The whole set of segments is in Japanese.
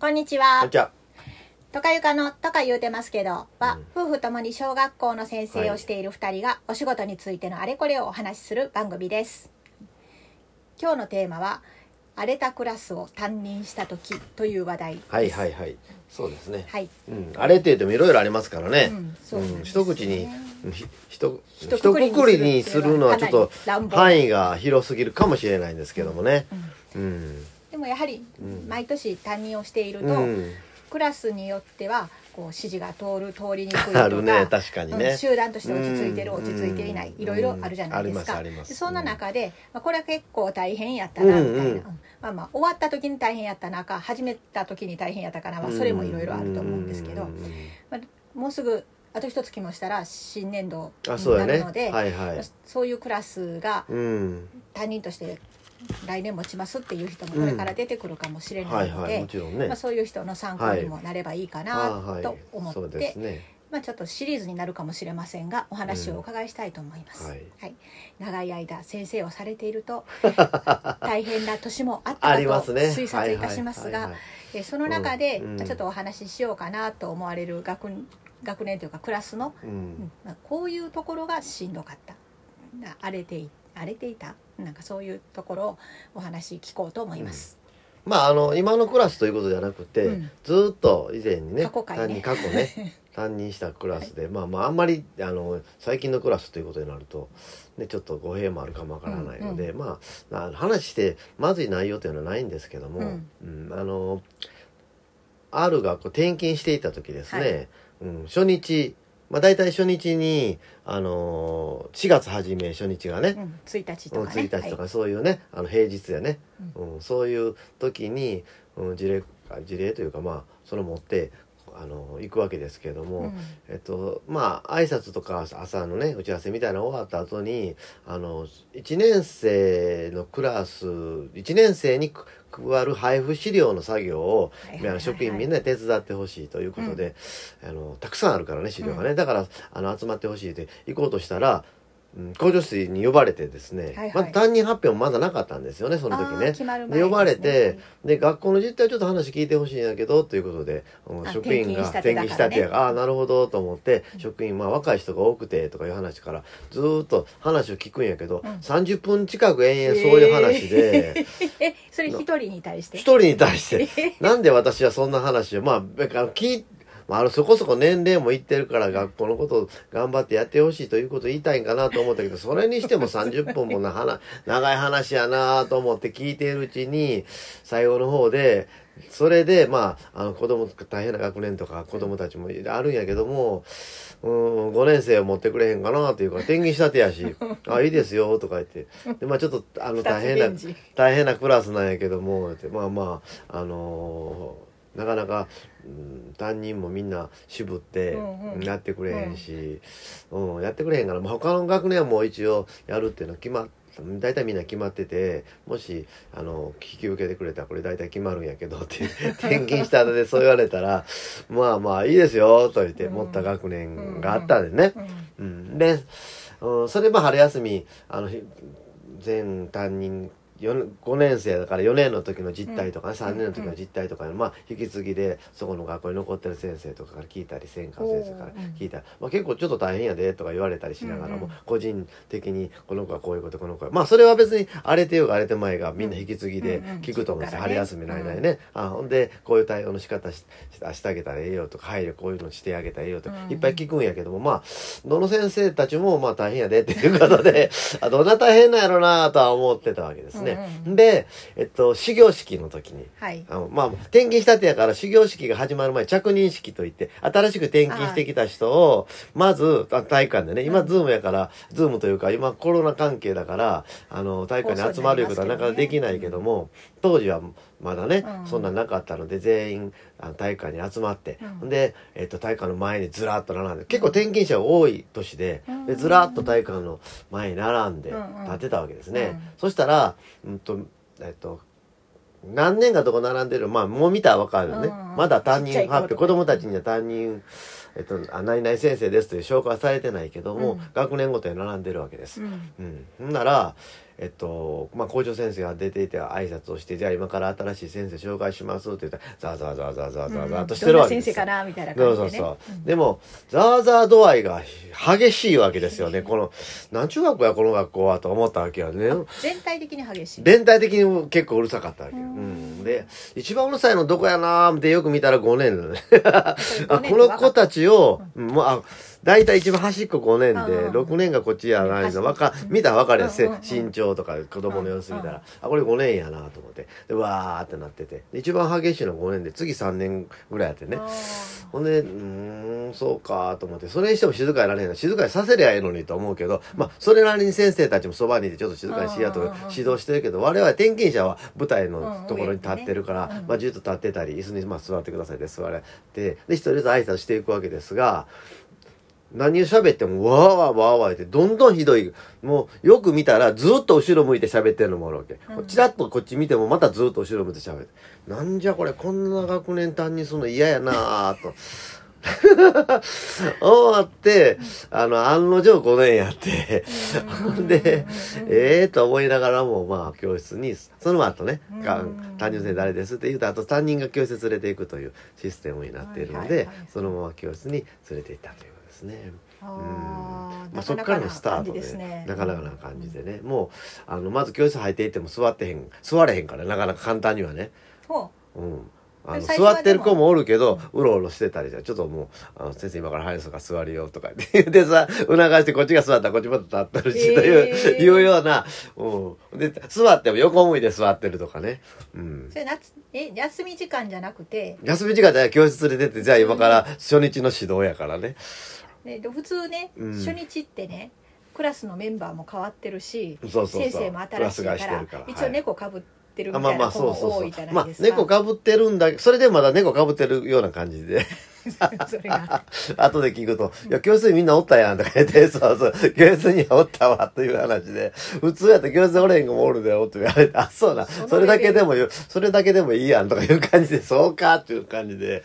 こんにちは。とかゆかのとか言うてますけどは、うん夫婦ともに小学校の先生をしている二人がお仕事についてのあれこれをお話しする番組です。今日のテーマは荒れたクラスを担任した時という話題です。はいはいはい。そうですね。はい。うん、あれって言ってもいろいろありますからね。うんそうなんですね一口に、ひひと、一一括りにするのはちょっと範囲が広すぎるかもしれないんですけどもね。うん。でもやはりうん。毎年担任をしていると、うん。クラスによってはこう指示が通る通りにくいとか ね、確かにね。うん集団として落ち着いてるうん。落ち着いていないいろいろあるじゃないですか、すす。でそんな中で、まあ、これは結構大変やったなみたいな、まあまあ終わった時に大変やったなか始めた時に大変やったかな、まあ、それもいろいろあると思うんですけど、うん。まあ、もうすぐあと一月もしたら新年度。になるので、はいはい。そういうクラスがうん。担任として来年持ちますっていう人もこれから出てくるかもしれなので、はいいはい。もちろんねまあ、。そういう人の参考にもなればいいかあなはいと思って、そうですね。まあ、ちょっとシリーズになるかもしれませんがお話をお伺いしたいと思います、うんはい長い間先生をされていると 大変な年もあったあかと。推察いたしますがその中で、ちょっとお話ししようかなと思われる学学年というかクラスの、ううんん。まあ、こういうところがしんどかったな荒れてい荒れていたなんかそういうところをお話聞こうと思います。まああの今のクラスということじゃなくて、うん。ずーっと以前にね過去回ね。担任過去ね 担任したクラスで、まあまああんまりあの最近のクラスということになると、ね、ちょっと語弊もあるかもわからないので、うんまあな話してまずい内容というのはないんですけども、うん。うんあのある学校転勤していた時ですね、はい。うん、初日まあ大体初日にあの4月初め初日がね、うん、1日とうんかね。1日とはい。かそういうね、あの平日やね、うんそういう時に、うん、事例あ事例というかまあそれを持ってあの行くわけですけれども、うん。えっとまあ挨拶とか朝のね打ち合わせみたいなの終わった後にあの1年生のクラス1年生に加わる配布資料の作業を職員みんなで手伝ってほしいということで、あのたくさんあるからね資料がね、だからあの集まってほしい。って行こうとしたら、うん、校長室に呼ばれてですね、はいはい。まず担任発表もまだなかったんですよねその時ね。決まる前で呼ばれてねで学校の実態をちょっと話聞いてほしいんだけどということで職員が転勤したてやからああなるほどと思って職員まあ若い人が多くてとかいう話からずーっと話を聞くんやけど、うん。30分近く延々そういう話でえそれ一人に対して？一人に対して。なんで私はそんな話をまあ聞いまあ、あのそこそこ年齢もいってるから学校のことを頑張ってやってほしいということを言いたいんかなと思ったけどそれにしても30分もな話長い話やなと思って聞いているうちに最後の方でそれでまああの子供大変な学年とか子供たちもあるんやけどもうん5年生を持ってくれへんかなというか転勤したてやし「あいいですよ」とか言って。でまあちょっとあの大変な大変なクラスなんやけどもまあまああのーなかなか、うん、担任もみんな渋ってうんうん。やってくれへんし、うんやってくれへんから、まあ、他の学年はもう一応やるっていうのは決まっ大体みんな決まっててもしあの引き受けてくれたらこれ大体決まるんやけどって 転勤した後でそう言われたらまあまあいいですよと言ってうん。持った学年があったんでね。うん。うん、で、うん、それも春休みあのひ全担任4 5年生だから4年の時の実態とかね、3年の時の実態とか、まあ引き継ぎでそこの学校に残ってる先生とかから聞いたり専科先生から聞いたり、まあ、結構ちょっと大変やでとか言われたりしながらも、うんうん。個人的にこの子はこういうことこの子は。まあそれは別に荒れてようが荒れてまいがみんな引き継ぎで聞くと思うんですよ、うんうん春休みの間にね、あほんでこういう対応の仕方しししてあげたらええよとか配慮こういうのしてあげたらええよとか、うん。いっぱい聞くんやけどもまあどの先生たちもまあ大変やでっていうことで あどんな大変なんやろなとは思ってたわけですね。うんうんで、えっと、始業式の時にはい。あのまあ転勤したてやから始業式が始まる前着任式といって新しく転勤してきた人をまずあ体育館でね今ズームやからズームというか今コロナ関係だからあの体育館に集まるいうことはなかなかできないけども当時はまだね、うん。そんなんなかったので全員あの体育館に集まって、うん。で、えっと、体育館の前にずらっと並んで結構転勤者が多い年で,、うん。でずらっと体育館の前に並んでうんうん。立ってたわけですね、うん。そしたら、うんとえっと何年かどこ並んでるまあもう見たらわかるよね、うんうん。まだ担任発表子供たちには担任えっと、あ何々先生ですという紹介はされてないけども、うん。学年ごとに並んでるわけです。うん。うんなら、えっとまあ、校長先生が出ていて挨拶をしてじゃあ今から新しい先生紹介しますって言ったらザーザーザーザーザーザーザーとしてるわけです先生かなみたいなそう感じでね。そうそう。でも、ザーザー度合いが激しいわけですよね。この、何中学校やこの学校はと思ったわけよね。全体的に激しい。全体的に結構うるさかったわけよ。ううんん。で、一番うるさいのどこやなーってよく見たら5年だね。あ5年この子たちを、もう、あ、大体一番端っこ5年で、うん6年がこっちやないの。わか、見たらわかるやん。身長とか子供の様子見たら、あ、これ5年やなと思って。で、わーってなってて。で一番激しいの5年で、次3年ぐらいやってね。あほんで、うーん、そうかと思って、それにしても静かになれへんな。静かにさせりゃええのにと思うけど、まあ、それなりに先生たちもそばにいてちょっと静かにしやと指導してるけど、我々転勤者は舞台のところに立ってるから、まあ、じっと立ってたり、椅子にまあ座ってくださいって座れて、で、一人ずつ挨拶していくわけですが、何を喋っても、わーわーわーわーって、どんどんひどい。もう、よく見たら、ずっと後ろ向いて喋ってるのもあるわけ。うんチラッとこっち見ても、またずっと後ろ向いて喋って。なんじゃこれ、こんな学年担任するの嫌やなぁと。終わって、あの、案の定5年やって、ほんで、ええと思いながらも、まあ、教室に、その後ね、担任先生誰ですって言うと、あと担任が教室連れていくというシステムになっているのでそのまま教室に連れて行ったというですね。まあ、そっからのスタートでね。なかなかな感じでね、もうあのまず教室入っていっても座ってへん座れへんからなかなか簡単にはね、ほう。ん、あの座ってる子もおるけどうろうろしてたりじゃちょっともうあの先生今から入るから座るよとか言ってでさ促してこっちが座ったらこっちまた立ってるし、といういうような、うん、で座っても横向いて座ってるとかね、うん。う。それ夏え休み時間じゃなくて、休み時間で教室連れてってじゃあ今から初日の指導やからねね、で普通ね、うん。初日ってねクラスのメンバーも変わってるしそうそうそう。先生も新しいかクラス替えしてらるから。一応猫かぶってるみあまあまあたいな子そうそうそう。も多いじゃなまあいですか。猫かぶってるんだそれでまだ猫かぶってるような感じで。それが。後で聞くと、いや、教室にみんなおったやんとか言って、そうそう、教室にはおったわ、という話で、普通やったら教室におれへん子もおるでよ、って言われて、あ、そうだ、それだけでもよ、それだけでもいいやん、とかいう感じで、そうか、っていう感じで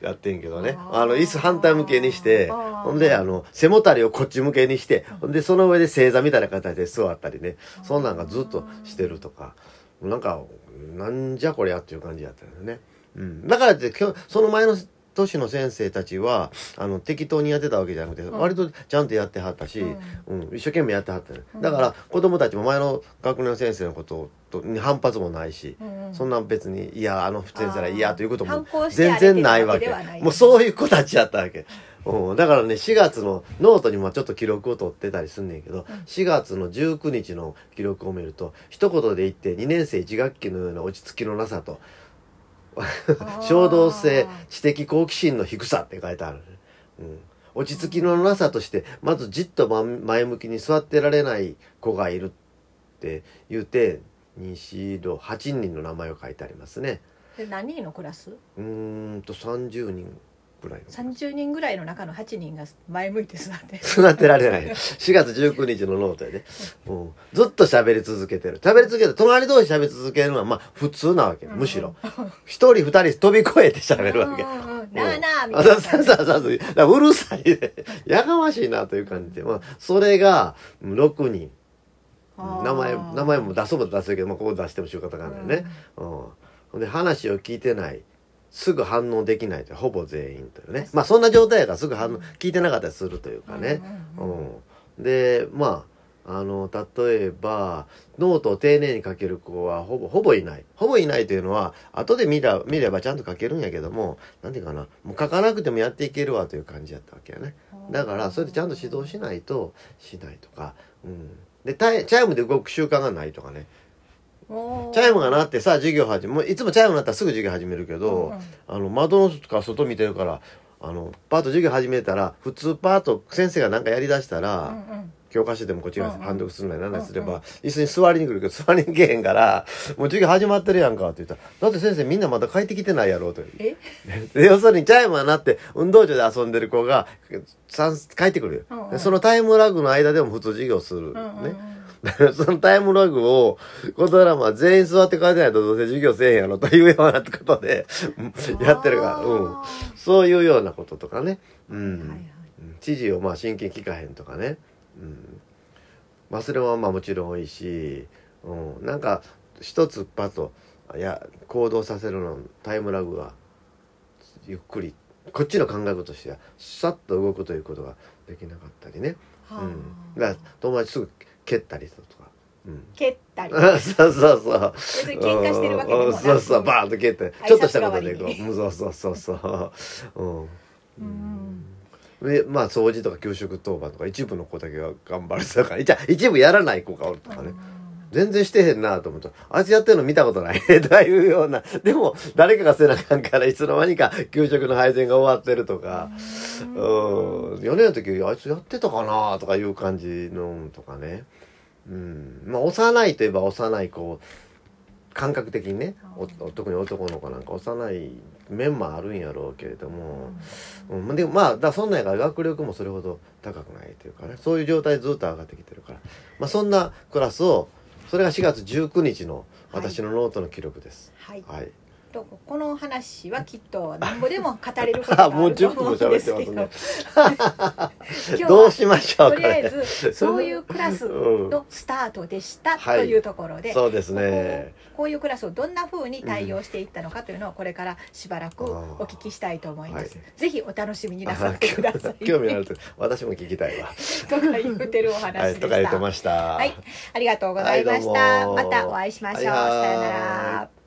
やってんけどね。あの、椅子反対向けにして、ほんで、あの、背もたれをこっち向けにして、ほんで、その上で正座みたいな形で座ったりね、そんなんがずっとしてるとか、なんか、なんじゃこりゃっていう感じやったよね。うん。だからって、今日、その前の年の先生たちは、あの、適当にやってたわけじゃなくて、割とちゃんとやってはったし、うん、一生懸命やってはったね。だから、子供たちも前の学年の先生のこととに反発もないし、うんうんそんなん別に、いや、あの先生ら嫌ということも全然ないわけ。もうそういう子たちやったわけ。うん、だからね、4月のノートにもちょっと記録を取ってたりすんねんけど、4月の19日の記録を見ると、一言で言って2年生1学期のような落ち着きのなさと、衝動性、知的好奇心の低さって書いてある、ね。うん。落ち着きのなさとして、まずじっとま前向きに座ってられない子がいるって言うて、西戸8人の名前を書いてありますね。で何人のクラス？うーんと30人ぐらいの。30人ぐらいの中の8人が前向いて座って座ってられない。4月19日のノートやで、うん。ずっと喋り続けてる。喋り続けて、隣同士喋り続けるのはまあ普通なわけ。むしろ。一人二人飛び越えて喋るわけ。なあなあみあたいなそうそうそうそう。だからうるさいで、やかましいなという感じで。まあ、それがうん6人。名前、名前も出そうも出せるけど、まあ、ここ出しても仕方がないね。うんで、話を聞いてない。すぐ反応できないとほぼ全員というね。まあ、そんな状態やからすぐ反応、聞いてなかったりするというかね。ううんん。で、まあ、あの、例えば、ノートを丁寧に書ける子はほぼ、ほぼいない。ほぼいないというのは、後で見た、見ればちゃんと書けるんやけども、なんていうかな、もう書かなくてもやっていけるわという感じやったわけやね。だから、それでちゃんと指導しないと、しないとか、うん。で、タイチャイムで動く習慣がないとかね。チャイムが鳴ってさ、授業始め、もういつもチャイム鳴ったらすぐ授業始めるけど、うんうん。あの、窓の外から外見てるから、あの、ぱっと授業始めたら、普通ぱっと先生が何かやりだしたら、うんうん。教科書でもこっちが範読するなりな。んなりすれば、うんうん椅子に座りに来るけど座りに来へんからもう授業始まってるやんかって言ったら「だって先生みんなまだ帰ってきてないやろ」とえ？で要するにチャイムが鳴って運動場で遊んでる子が帰ってくるよ、うんうん。でそのタイムラグの間でも普通授業する、うんうんうん。ね そのタイムラグを、このらま全員座って書いてないとどうせ授業せえへんやろというようなことで、うんやってるから、うん。あそういうようなこととかね。うん。ーはいはいうん知事をまあ真剣に聞かへんとかね。うん。忘れはまあもちろん多いし、うん、なんか一つパッといや行動させるのタイムラグがゆっくりこっちの考えとしてはさっと動くということができなかったりね、はあうん、だから友達すぐ蹴ったりとか、うん、蹴ったり。そうそうそう。別に喧嘩してるわけでもなくそうそうバーンと蹴って。ちょっとしたことでこう。うん。そうそうそうそう。うん。うん。でまあ掃除とか給食当番とか一部の子だけが頑張るとか。じゃあ一部やらない子がおるとかね全然してへんなと思った。あいつやってるの見たことない。というような。でも誰かがせなあかんからいつの間にか給食の配膳が終わってるとか。うん。4年の時あいつやってたかなとかいう感じのとかね。うん。まあ幼いといえば幼い子感覚的にね特に男の子なんか幼い面もあるんやろうけれども、うん、でもまあだそんなんやから学力もそれほど高くないというかね。そういう状態でずっと上がってきてるから、まあ、そんなクラスをそれが4月19日の私のノートの記録です。はい。はい、とこの話はきっと何ぼでも語れることがあもう10ると思うんですけ ますね。どうしましょうとりあえ。ずそういうクラスのスタートでしたとはいいうところで、そうですね。こういうクラスをどんな風に対応していったのかというのをこれからしばらくうんお聞きしたいと思います。はいぜひお楽しみになさってください。興味あると私も聞きたいわ。とか言ってるお話はい、でした。とか言ってました。はい、ありがとうございました。またお会いしましょう。はいはいさよなら。